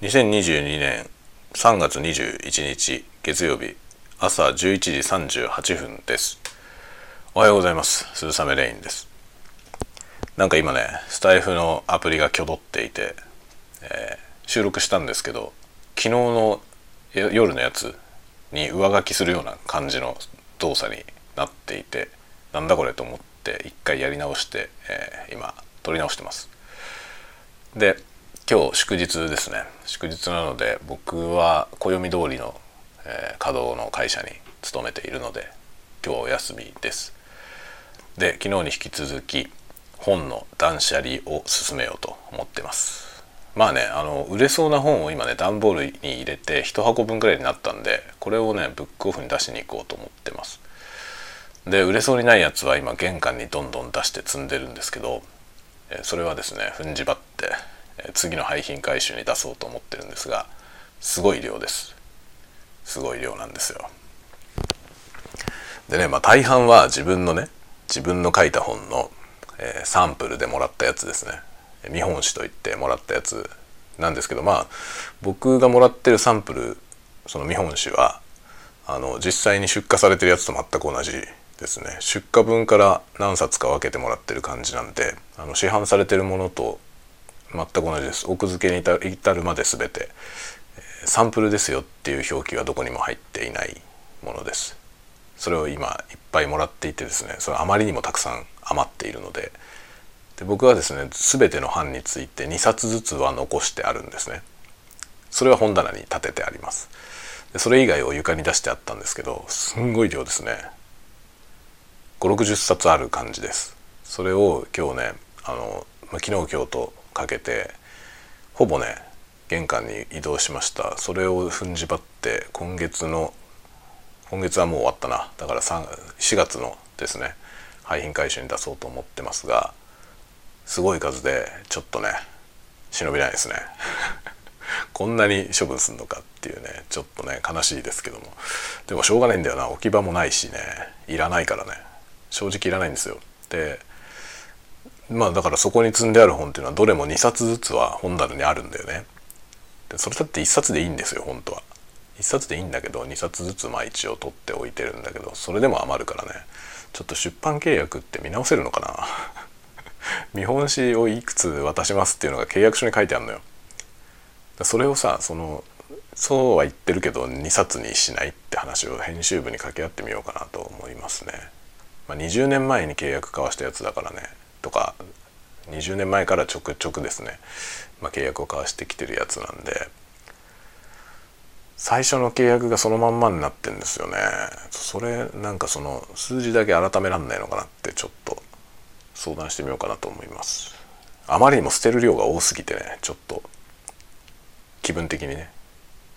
2022年3月21日月曜日朝11時38分です。おはようございます。鈴雨レインです。なんか今ねスタイフのアプリが挙動っていて、えー、収録したんですけど昨日の夜のやつに上書きするような感じの動作になっていてなんだこれと思って一回やり直して、えー、今撮り直してます。で今日祝日ですね。祝日なので僕は暦通りの、えー、稼働の会社に勤めているので今日お休みです。で昨日に引き続き本の断捨離を進めようと思ってます。まあねあの売れそうな本を今ね段ボールに入れて1箱分くらいになったんでこれをねブックオフに出しに行こうと思ってます。で売れそうにないやつは今玄関にどんどん出して積んでるんですけどそれはですね踏んじばって次の廃品回収に出そうと思ってるんですがすごい量です。すごい量なんですよ。でねまあ大半は自分のね自分の書いた本の、えー、サンプルでもらったやつですね。見本紙といってもらったやつなんですけどまあ僕がもらってるサンプルその見本紙はあの実際に出荷されてるやつと全く同じですね。出荷分から何冊か分けてもらってる感じなんであの市販されてるものと全く同じです。奥付けに至るまで全て。サンプルですよっていう表記はどこにも入っていないものです。それを今いっぱいもらっていてですねそれあまりにもたくさん余っているので。で僕はですね全ての版について2冊ずつは残してあるんですね。それは本棚に立ててあります。でそれ以外を床に出してあったんですけどすんごい量ですね。560冊ある感じです。それを今日ねあの昨日今日とかけてほぼね玄関に移動しました。それを踏んじばって今月の今月はもう終わったな。だから4月のですね廃品回収に出そうと思ってますがすごい数でちょっとね忍びないですね。こんなに処分すんのかっていうねちょっとね悲しいですけども。でもしょうがないんだよな。置き場もないしね。いらないからね。正直いらないんですよ。でまあだからそこに積んである本っていうのはどれも2冊ずつは本棚にあるんだよね。でそれだって1冊でいいんですよ本当は。1冊でいいんだけど2冊ずつまあ一応取っておいてるんだけどそれでも余るからね。ちょっと出版契約って見直せるのかな？見本紙をいくつ渡しますっていうのが契約書に書いてあるのよ。それをさそのそうは言ってるけど2冊にしないって話を編集部に掛け合ってみようかなと思いますね、まあ、20年前に契約交わしたやつだからね。とか20年前からちょくちょくですね、まあ、契約を交わしてきてるやつなんで。最初の契約がそのまんまになってんですよね。それなんかその数字だけ改めらんないのかなってちょっと相談してみようかなと思います。あまりにも捨てる量が多すぎてねちょっと気分的にね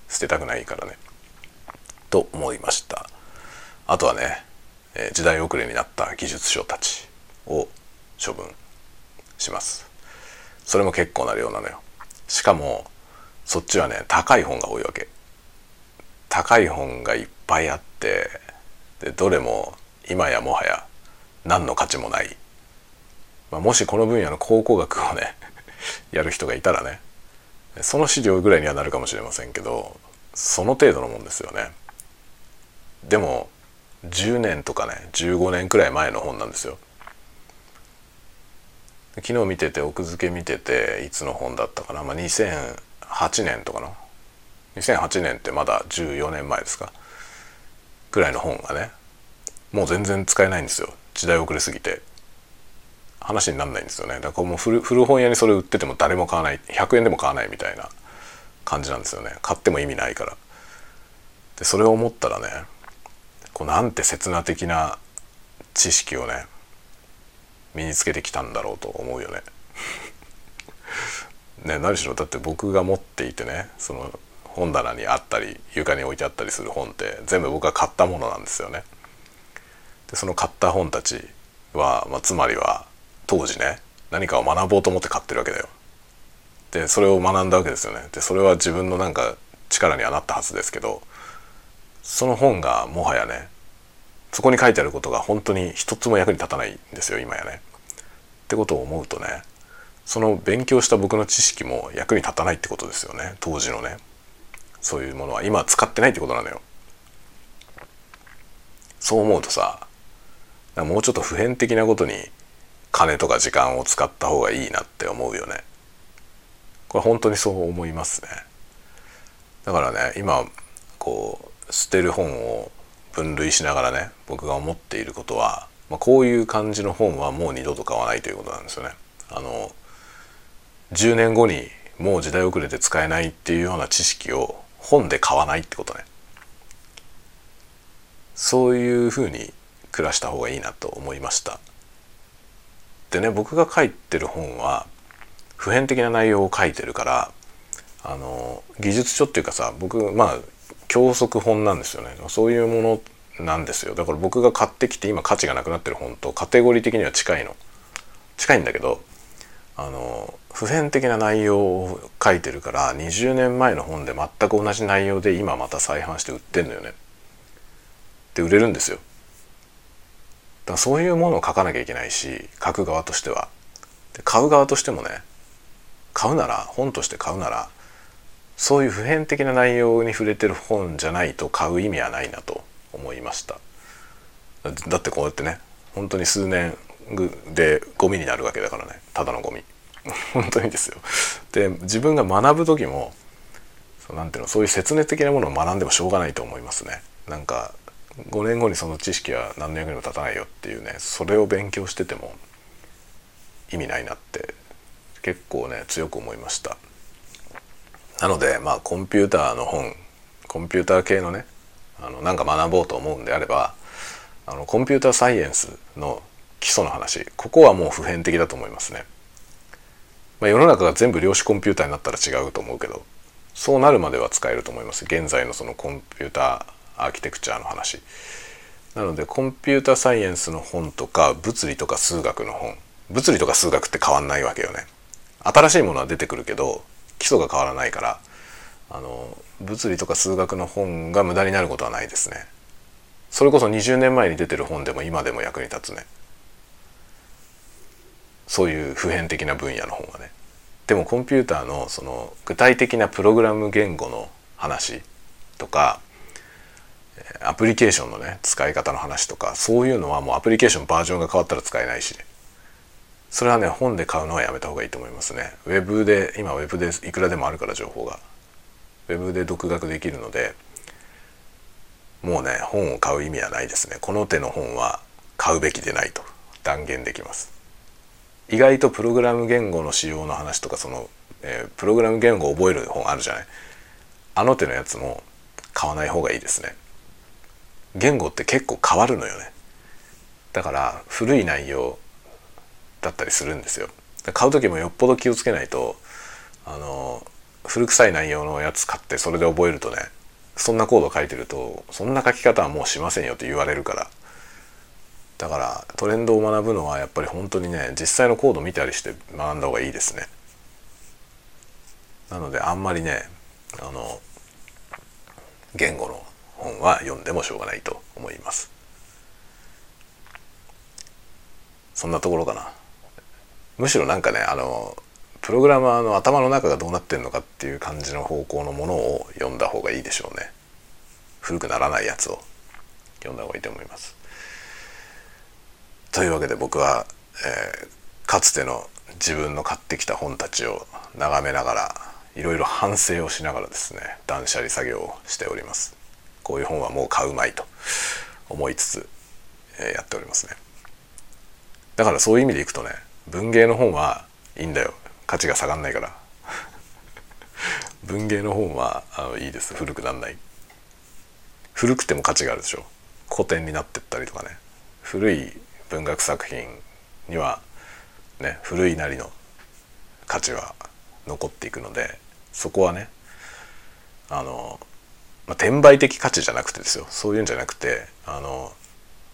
捨てたくないからね。と思いました。あとはね時代遅れになった技術書たちを処分します。それも結構な量なのよ。しかもそっちはね高い本が多いわけ。高い本がいっぱいあってでどれも今やもはや何の価値もない、まあ、もしこの分野の考古学をね やる人がいたらねその資料ぐらいにはなるかもしれませんけどその程度のもんですよね。でも10年とかね15年くらい前の本なんですよ。昨日見てて奥付け見てていつの本だったかな、まあ、2008年とかの2008年ってまだ14年前ですか。ぐらいの本がねもう全然使えないんですよ。時代遅れすぎて。話になんないんですよね。だからもう古古本屋にそれ売ってても誰も買わない。100円でも買わないみたいな感じなんですよね。買っても意味ないから。でそれを思ったらねこうなんて刹那的な知識をね身につけてきたんだろうと思うよね。ね何しろだって僕が持っていてねその本棚にあったり床に置いてあったりする本って全部僕が買ったものなんですよね。でその買った本たちは、まあ、つまりは当時ね何かを学ぼうと思って買ってるわけだよ。でそれを学んだわけですよね。でそれは自分のなんか力にはなったはずですけどその本がもはやねそこに書いてあることが本当に一つも役に立たないんですよ今やね。ってことを思うとねその勉強した僕の知識も役に立たないってことですよね当時のね。そういうものは今使ってないってことなのよ。そう思うとさもうちょっと普遍的なことに金とか時間を使った方がいいなって思うよね。これ本当にそう思いますね。だからね今こう捨てる本を分類しながらね僕が思っていることは、まあ、こういう感じの本はもう二度と買わないということなんですよね。あの10年後にもう時代遅れて使えないっていうような知識を本で買わないってことね。そういうふうに暮らした方がいいなと思いました。でね僕が書いてる本は普遍的な内容を書いてるからあの技術書っていうかさ僕まあ教則本なんですよね。そういうものなんですよ。だから僕が買ってきて今価値がなくなってる本とカテゴリー的には近いの。近いんだけどあの普遍的な内容を書いてるから20年前の本で全く同じ内容で今また再販して売ってんのよね。で売れるんですよ。だからそういうものを書かなきゃいけないし書く側としては。で買う側としてもね買うなら本として買うならそういう普遍的な内容に触れてる本じゃないと買う意味はないなと思いました。だってこうやってね本当に数年でゴミになるわけだからね。ただのゴミ。本当にですよ。で自分が学ぶ時も何ていうのそういう説明的なものを学んでもしょうがないと思いますね。なんか5年後にその知識は何の役にも立たないよっていうねそれを勉強してても意味ないなって結構ね強く思いました。なのでまあコンピューターの本コンピューター系のねあのなんか学ぼうと思うんであればあのコンピューターサイエンスの基礎の話ここはもう普遍的だと思いますね。まあ、世の中が全部量子コンピューターになったら違うと思うけどそうなるまでは使えると思います。現在のそのコンピューターアーキテクチャの話。なのでコンピューターサイエンスの本とか物理とか数学の本。物理とか数学って変わんないわけよね。新しいものは出てくるけど基礎が変わらないからあの物理とか数学の本が無駄になることはないですね。それこそ20年前に出てる本でも今でも役に立つね。そういう普遍的な分野の本はね。でもコンピューターのその具体的なプログラム言語の話とかアプリケーションのね使い方の話とかそういうのはもうアプリケーションバージョンが変わったら使えないしね。それはね本で買うのはやめた方がいいと思いますね。ウェブで今ウェブでいくらでもあるから情報が。ウェブで独学できるのでもうね本を買う意味はないですね。この手の本は買うべきでないと断言できます。意外とプログラム言語の仕様の話とかその、えー、プログラム言語を覚える本あるじゃない？あの手のやつも買わない方がいいですね。言語って結構変わるのよね。だから古い内容だったりするんですよ。買う時もよっぽど気をつけないとあの古臭い内容のやつ買ってそれで覚えるとねそんなコード書いてるとそんな書き方はもうしませんよって言われるから。だからトレンドを学ぶのはやっぱり本当にね実際のコード見たりして学んだ方がいいですね。なのであんまりねあの言語の本は読んでもしょうがないと思います。そんなところかな。むしろなんかねあのプログラマーの頭の中がどうなってんのかっていう感じの方向のものを読んだ方がいいでしょうね。古くならないやつを。読んだ方がいいと思います。というわけで僕は、えー、かつての自分の買ってきた本たちを眺めながらいろいろ反省をしながらですね断捨離作業をしております。こういう本はもう買うまいと思いつつ、えー、やっておりますね。だからそういう意味でいくとね文芸の本はいいんだよ。価値が下がんないから。文芸の本はあのいいです。古くなんない。古くても価値があるでしょ。古典になってったりとかね。古い文学作品にはね古いなりの価値は残っていくのでそこはねあの、まあ、転売的価値じゃなくてですよ。そういうんじゃなくてあの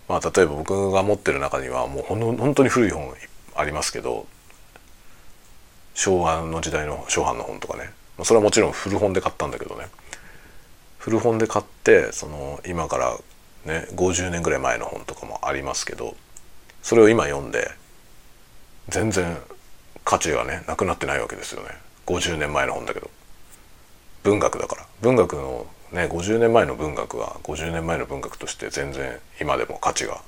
まあ例えば僕が持ってる中にはもうほん本当に古い本ありますけど昭和の時代の初版の本とかね。それはもちろん古本で買ったんだけどね。古本で買ってその今からね50年ぐらい前の本とかもありますけどそれを今読んで全然価値がねなくなってないわけですよね。50年前の本だけど。文学だから。文学のね50年前の文学は50年前の文学として全然今でも価値が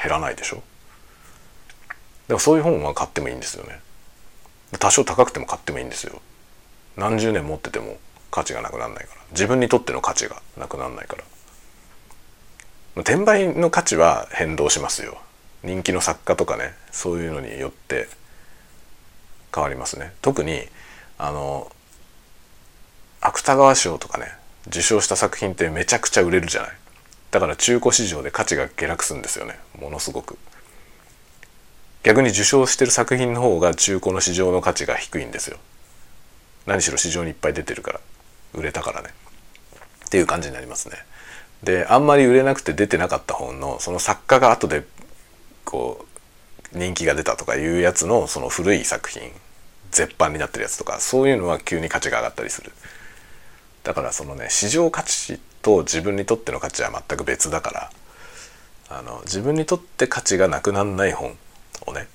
減らないでしょ。からそういう本は買ってもいいんですよね。多少高くても買ってもいいんですよ。何十年持ってても価値がなくならないから。自分にとっての価値がなくならないから。転売の価値は変動しますよ。人気の作家とかねそういうのによって変わりますね。特にあの芥川賞とかね受賞した作品ってめちゃくちゃ売れるじゃない。だから中古市場で価値が下落するんですよね。ものすごく。逆に受賞してる作品の方が中古の市場の価値が低いんですよ。何しろ市場にいっぱい出てるから。売れたからね。っていう感じになりますね。であんまり売れなくて出てなかった本のその作家が後でこう人気が出たとかいうやつのその古い作品絶版になってるやつとかそういうのは急に価値が上がったりする。だからそのね市場価値と自分にとっての価値は全く別だからあの自分にとって価値がなくならない本をね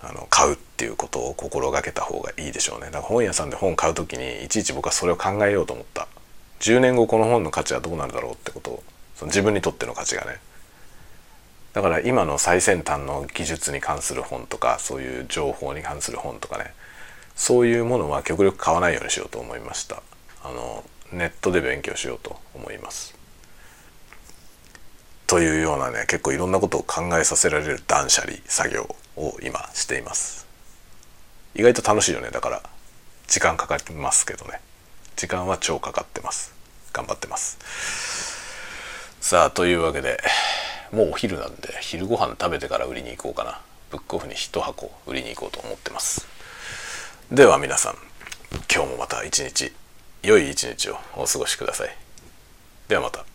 あの買うっていうことを心がけた方がいいでしょうね。だから本屋さんで本買う時にいちいち僕はそれを考えようと思った。10年後この本の価値はどうなるだろうってことをその自分にとっての価値がね。だから今の最先端の技術に関する本とかそういう情報に関する本とかね。そういうものは極力買わないようにしようと思いました。あのネットで勉強しようと思います。というようなね結構いろんなことを考えさせられる断捨離作業を今しています。意外と楽しいよね。だから時間かかりますけどね。時間は超かかってます。頑張ってます。さあというわけでもうお昼なんで昼ご飯食べてから売りに行こうかな。ブックオフに1箱売りに行こうと思ってます。では皆さん今日もまた一日良い一日をお過ごしください。ではまた。